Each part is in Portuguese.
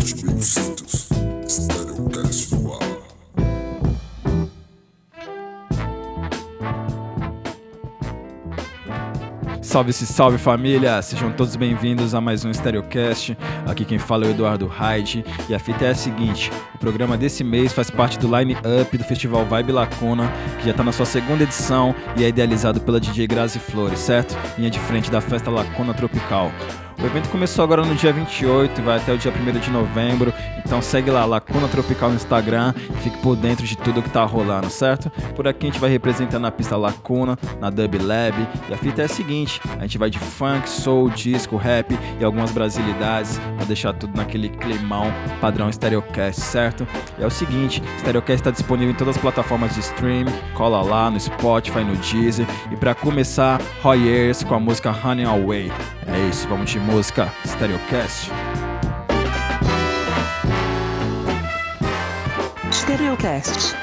7600 Stereocast no ar. Salve se salve família, sejam todos bem-vindos a mais um Stereocast. Aqui quem fala é o Eduardo Hyde e a fita é a seguinte: o programa desse mês faz parte do line-up do Festival Vibe Lacuna, que já está na sua segunda edição e é idealizado pela DJ Grazi Flores, certo? Linha de frente da festa Lacuna Tropical. O evento começou agora no dia 28 e vai até o dia 1 de novembro. Então segue lá, Lacuna Tropical no Instagram e fique por dentro de tudo que tá rolando, certo? Por aqui a gente vai representando a pista Lacuna, na Dub Lab. E a fita é a seguinte: a gente vai de funk, soul, disco, rap e algumas brasilidades pra deixar tudo naquele climão padrão Stereocast, certo? E é o seguinte: Stereocast está disponível em todas as plataformas de stream. Cola lá no Spotify, no Deezer. E para começar, Roy Ayers com a música Honey Away. É isso, vamos de Stereocast. Stereocast. Stereocast.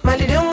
Maar die jongen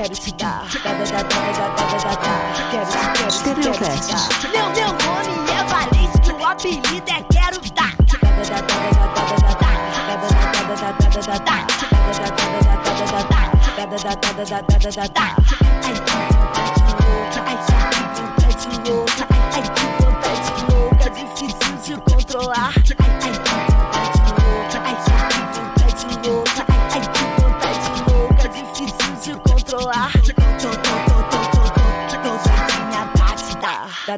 quero te dar. Estereopeças. Meu, meu nome é Valente, o apelido é Quero Dar. Ai,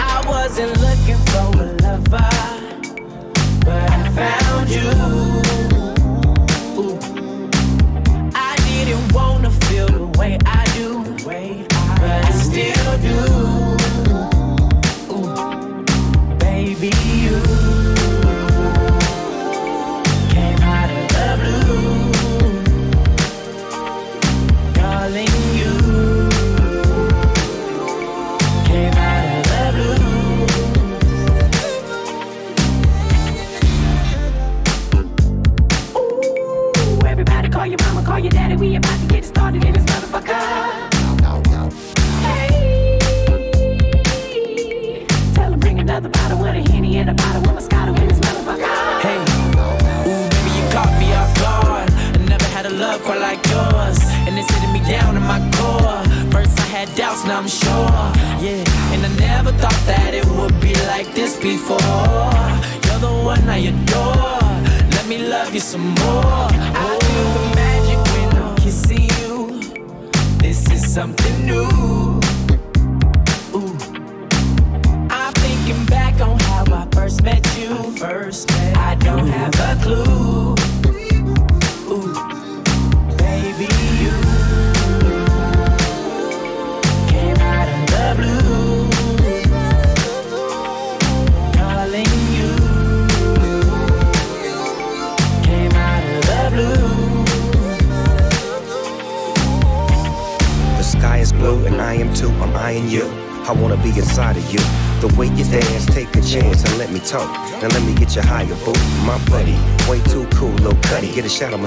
I wasn't looking for a lover, but I found you.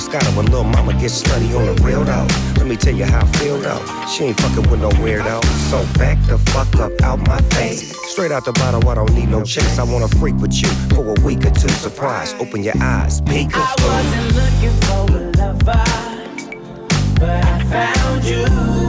Moscato when little mama gets slutty on the real though. Let me tell you how I feel though. She ain't fucking with no weirdo. So back the fuck up out my face. Straight out the bottle, I don't need no chase. I wanna freak with you for a week or two. Surprise, open your eyes, peek. I wasn't looking for a lover, but I found you.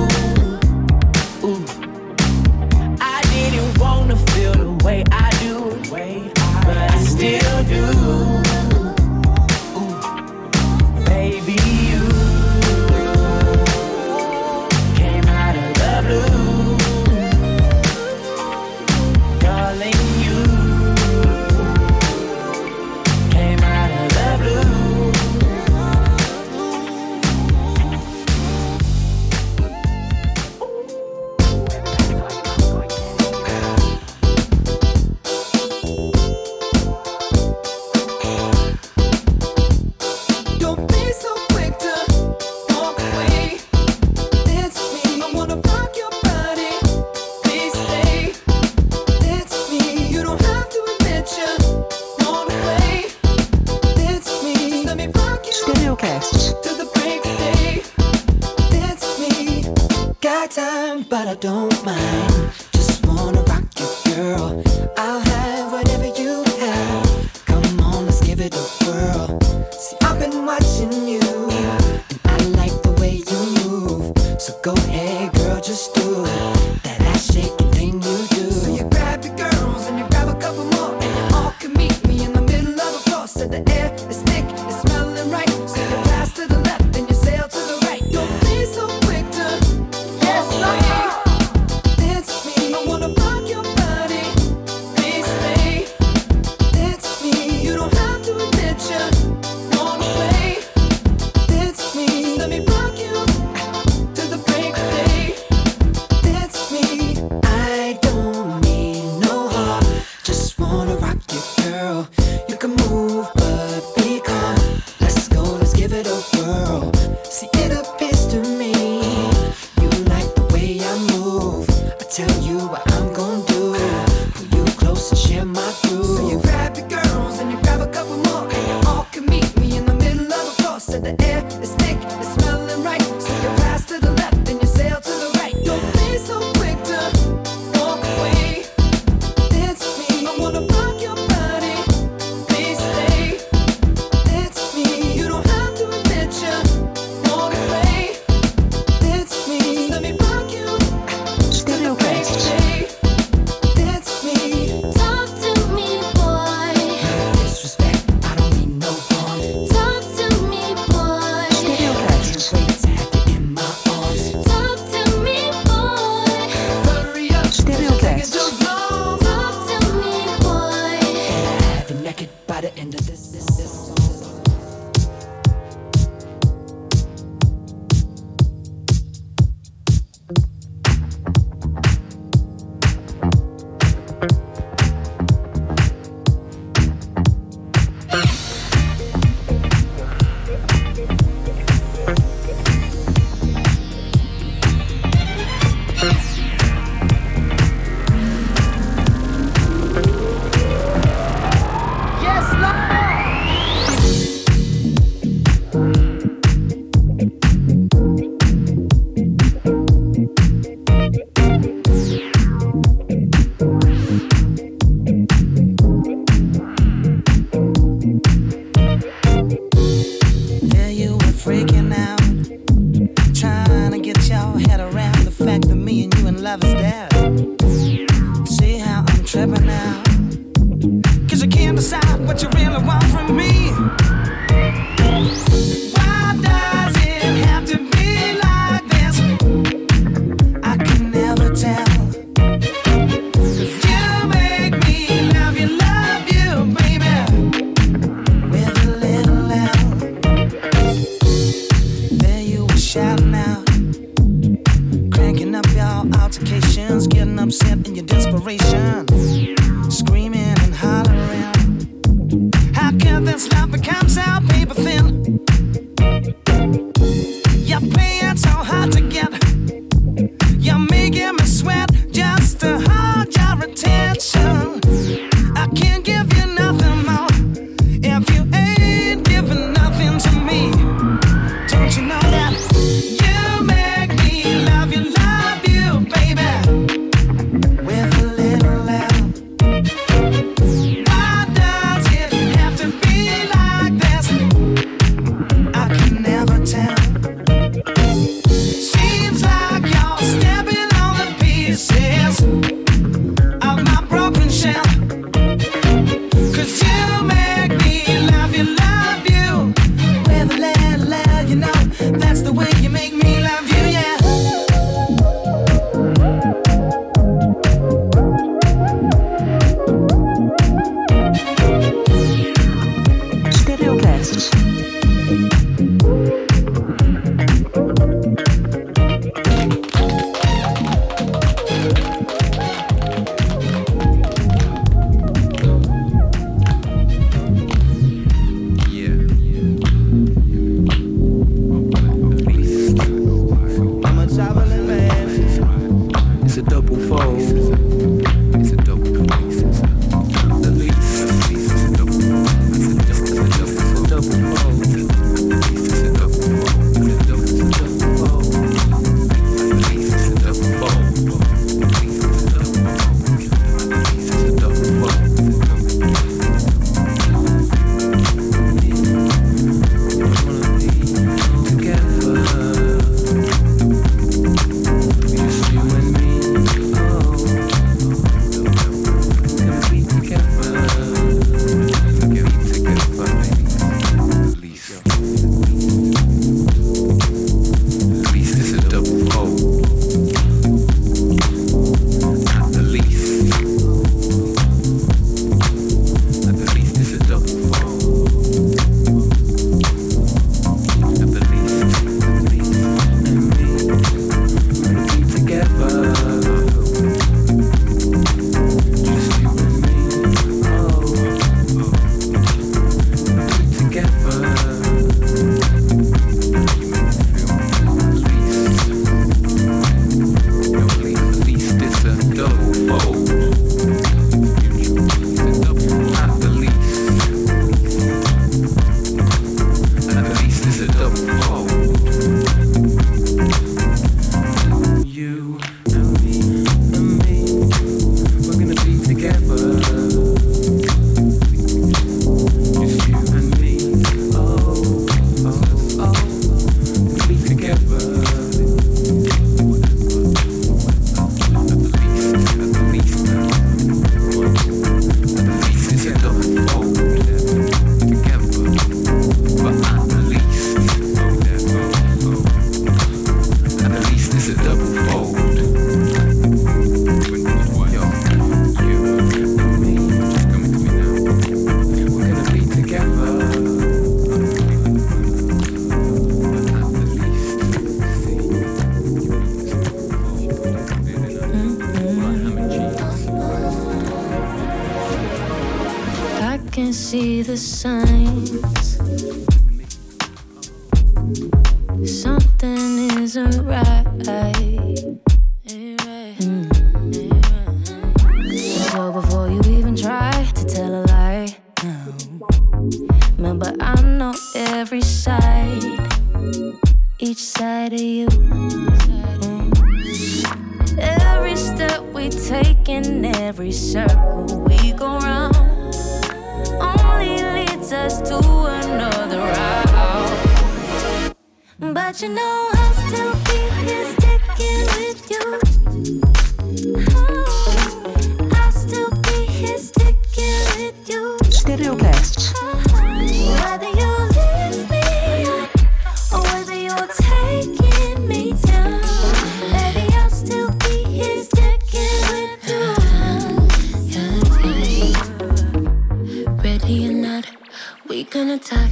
Peace.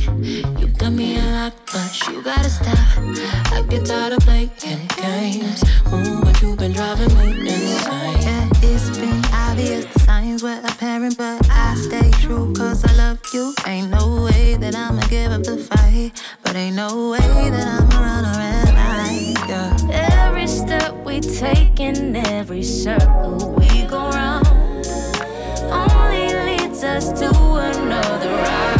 You got me a lot, but you gotta stop. I get tired of playing games. Ooh, but you've been driving me insane. Yeah, it's been obvious, the signs were apparent, but I stay true cause I love you. Ain't no way that I'ma give up the fight, but ain't no way that I'ma run or red light. Yeah. Every step we take in every circle we go round only leads us to another route.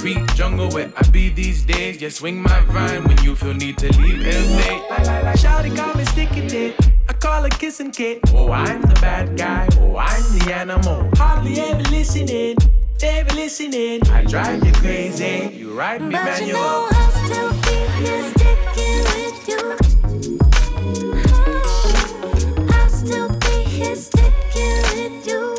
Concrete jungle where I be these days. Yeah, swing my vine when you feel need to leave LA. Shawty call me sticky dick. I call her kissing kid. Oh, I'm the bad guy. Oh, I'm the animal. Hardly ever listening. Never listening. I drive you crazy. You ride me But you know I'll still hmm. be here sticking with you. I'll still be here sticking with you.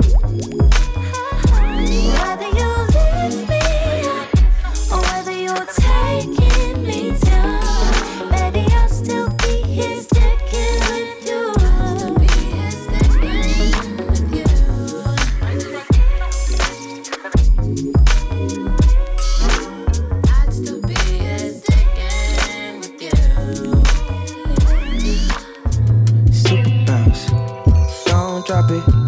happy.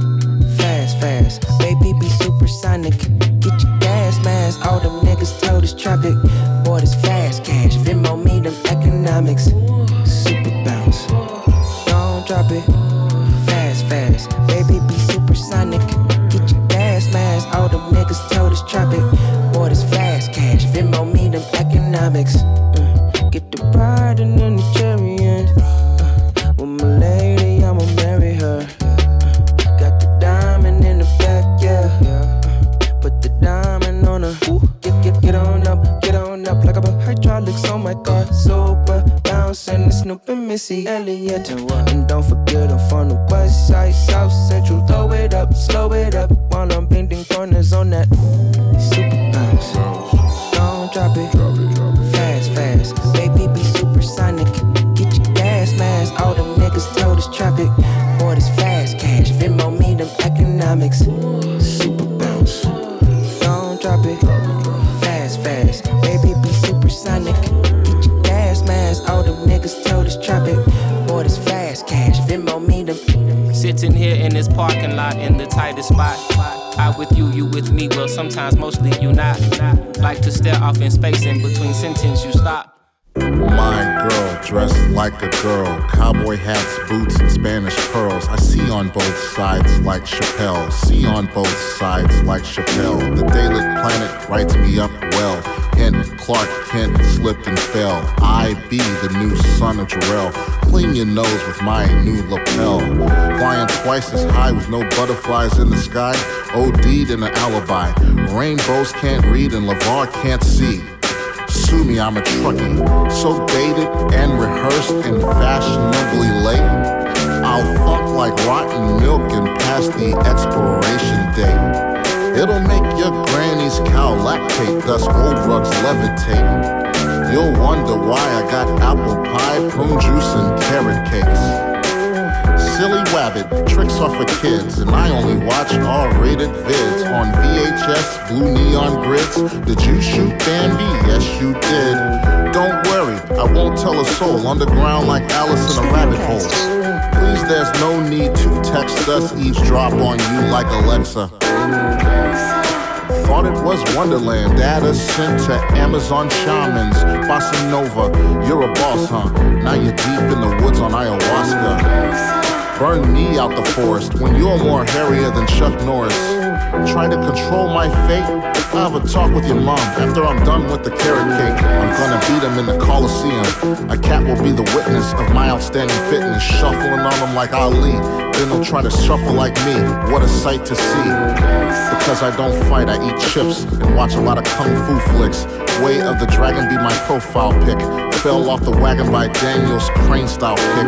Clean your nose with my new lapel. Flying twice as high with no butterflies in the sky. OD'd in an alibi. Rainbows can't read and LeVar can't see. Sue me, I'm a truckie. So dated and rehearsed and fashionably late. I'll fuck like rotten milk and past the expiration date. It'll make your granny's cow lactate, thus old rugs levitate. You'll wonder why I got apple pie, prune juice, and carrot cakes. Silly Wabbit, tricks are for kids, and I only watch R-rated vids on VHS, blue neon grids. Did you shoot Bambi? Yes, you did. Don't worry, I won't tell a soul. Underground like Alice in a rabbit hole. Please, there's no need to text us, eavesdrop on you like Alexa. Thought it was Wonderland. Data sent to Amazon shamans. Bossa Nova, you're a boss, huh? Now you're deep in the woods on ayahuasca. Burn me out the forest when you're more hairier than Chuck Norris. Try to control my fate. Have a talk with your mom after I'm done with the carrot cake. I'm gonna beat him in the Coliseum. A cat will be the witness of my outstanding fitness, shuffling on him like Ali. Then they'll try to shuffle like me. What a sight to see. Because I don't fight, I eat chips and watch a lot of kung fu flicks. Way of the Dragon be my profile pic. Fell off the wagon by Daniel's crane style kick.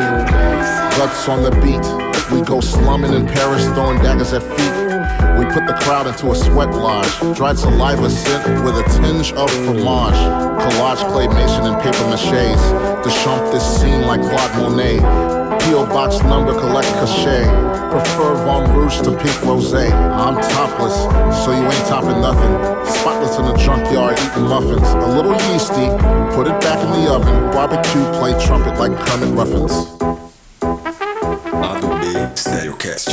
Guts on the beat. We go slumming in Paris, throwing daggers at feet. We put the crowd into a sweat lodge. Dried saliva scent with a tinge of fromage. Collage claymation and paper maches. Shump this scene like Claude Monet. P.O. box number collect cachet. Prefer Von Rouge to pink rose. I'm topless, so you ain't topping nothing. Spotless in the junkyard eating muffins. A little yeasty, put it back in the oven. Barbecue, play trumpet like Kermit Ruffins. Stereocast.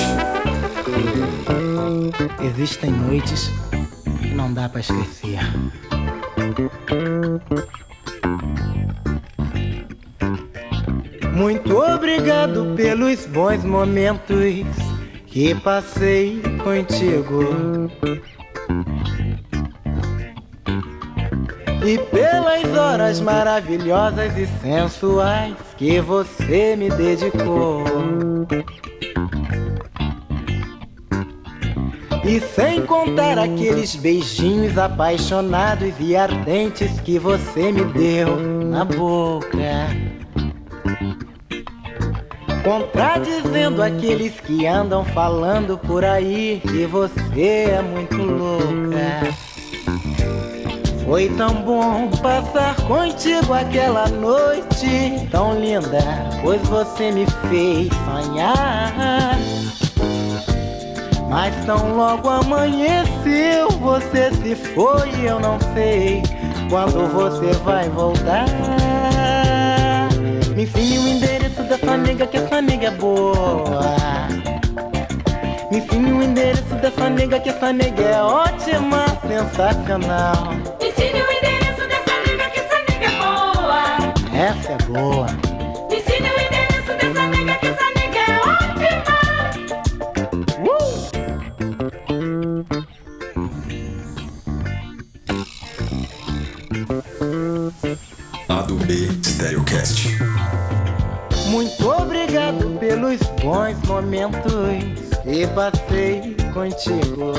Existem noites que não dá pra esquecer. Muito obrigado pelos bons momentos que passei contigo. E pelas horas maravilhosas e sensuais que você me dedicou. E sem contar aqueles beijinhos apaixonados e ardentes que você me deu na boca. Contradizendo aqueles que andam falando por aí que você é muito louca. Foi tão bom passar contigo aquela noite tão linda, pois você me fez sonhar. Mas tão logo amanheceu, você se foi eu não sei quando você vai voltar. Me ensine o endereço dessa nega que essa nega é boa. Me ensine o endereço dessa nega que essa nega é ótima, sensacional. Me ensine o endereço dessa nega que essa nega é boa. Essa é boa. Muito obrigado pelos bons momentos que passei contigo,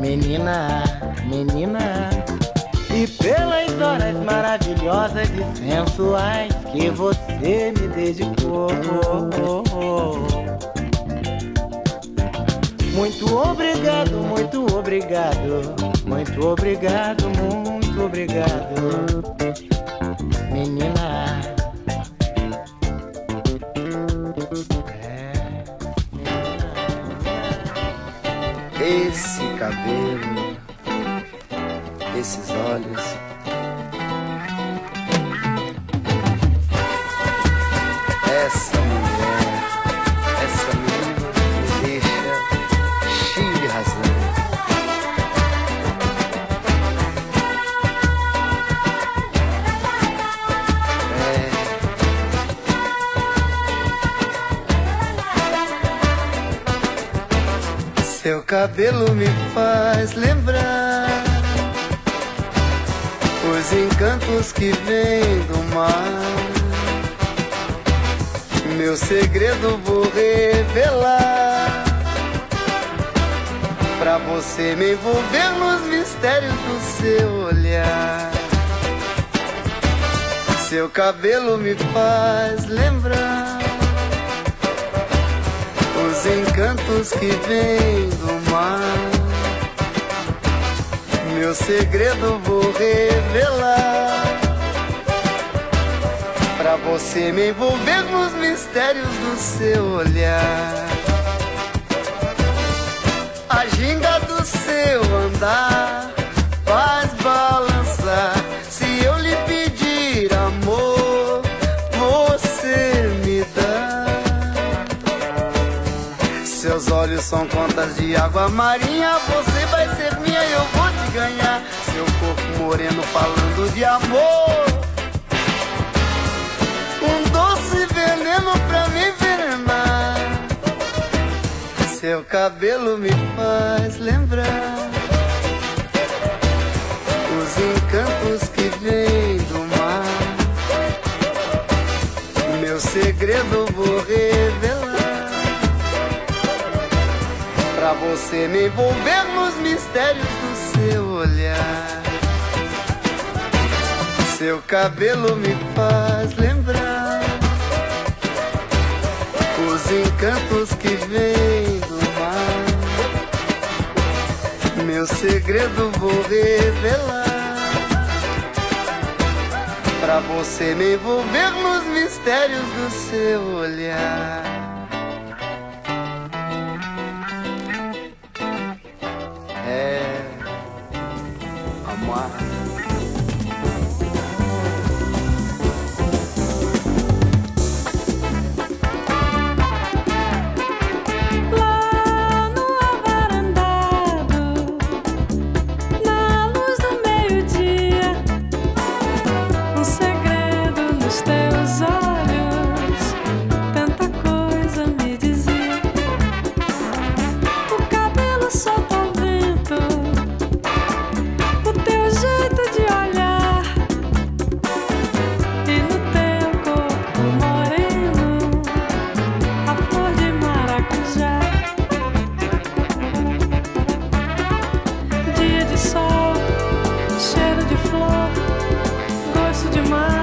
menina, menina. E pelas horas maravilhosas e sensuais que você me dedicou. Muito obrigado, muito obrigado, muito obrigado, muito obrigado, cabelo, esses olhos. Cabelo me faz lembrar os encantos que vêm do mar. Meu segredo vou revelar Pra você me envolver nos mistérios do seu olhar Seu cabelo me faz lembrar Os encantos que vêm do meu segredo vou revelar. Pra você me envolver nos mistérios do seu olhar. A ginga do seu andar seus olhos são contas de água marinha. Você vai ser minha, e eu vou te ganhar. Seu corpo moreno falando de amor. Um doce veneno pra me envenenar. Seu cabelo me faz lembrar os encantos que vêm do mar. Meu segredo vou pra você me envolver nos mistérios do seu olhar. Seu cabelo me faz lembrar os encantos que vem do mar. Meu segredo vou revelar pra você me envolver nos mistérios do seu olhar. cheiro de flor, gosto de mar.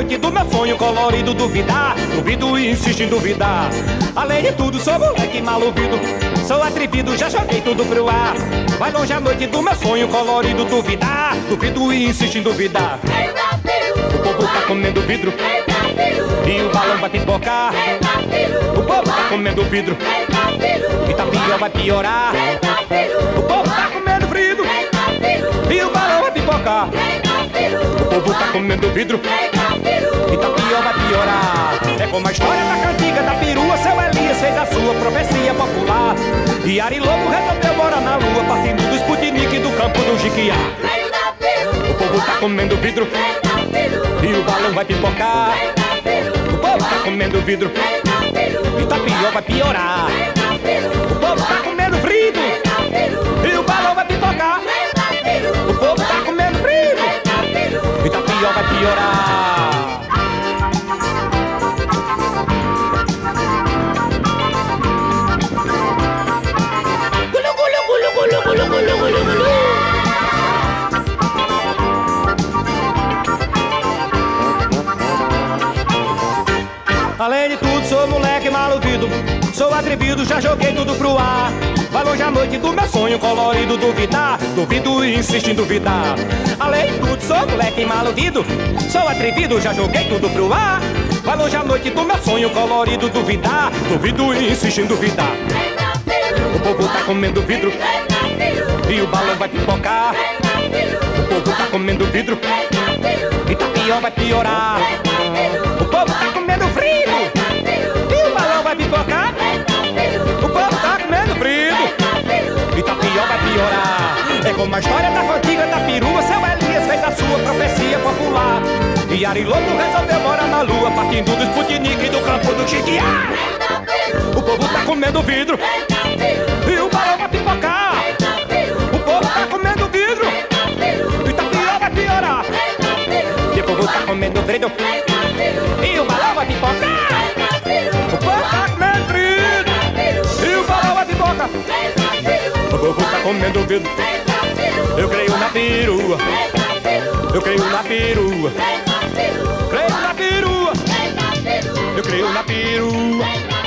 Noite do meu sonho colorido, duvidar. Duvido e insisto em duvidar. Além de tudo, sou moleque maluvido. Sou atrevido, já joguei tudo pro ar. Vai longe a noite do meu sonho colorido, duvidar. Duvido e insisto em duvidar. O povo tá comendo vidro. E o balão vai pipocar. O povo tá comendo vidro. E tá pior, vai piorar. O povo tá comendo vidro. E o balão vai pipocar. O povo tá comendo vidro. E tá pior, vai piorar. É como a história da cantiga da perua. Seu Elias fez a sua profecia popular. E Ari Lobo resolveu morar na lua. Partindo do Sputnik do campo do Jiquiá. O povo tá comendo vidro. E o balão vai pipocar. O povo tá comendo vidro. E tá pior, vai piorar. O povo tá comendo vidro. E o balão vai pipocar. O povo tá comendo vidro. E tá pior, vai piorar. Moleque maluquido. Sou atrevido, já joguei tudo pro ar. Vai longe a noite do meu sonho colorido, duvidar. Duvido e insisto em duvidar. Além de tudo, sou moleque maluquido. Sou atrevido, já joguei tudo pro ar. Vai longe a noite do meu sonho colorido, duvidar. Duvido e insisto em duvidar. O povo tá comendo vidro. E o balão vai pipocar. O povo tá comendo vidro. E tá pior, vai piorar. O povo tá comendo frio. E o povo tá comendo frio. E tá pior, vai piorar. É como a história da cantiga da perua. Seu Elias fez a sua profecia popular. E Ariloto resolveu morar na lua. Partindo do Sputnik do campo do Chiquiá. O povo tá comendo vidro. E o balão vai pipocar. O povo tá comendo vidro. E tá pior, vai piorar. E o povo tá comendo vidro. E o balão vai pipocar. Povo tá comendo vidro. Eu creio na perua. Eu creio na perua. Creio na perua. Eu creio na perua.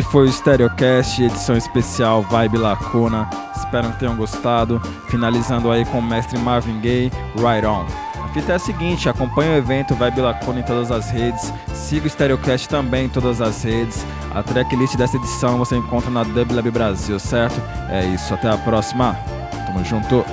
Esse foi o Stereocast, edição especial Vibe Lacuna. Espero que tenham gostado. Finalizando aí com o mestre Marvin Gaye, Right On. A fita é a seguinte: acompanhe o evento Vibe Lacuna em todas as redes. Siga o Stereocast também em todas as redes. A tracklist dessa edição você encontra na Dublab Brasil, certo? É isso, até a próxima. Tamo junto.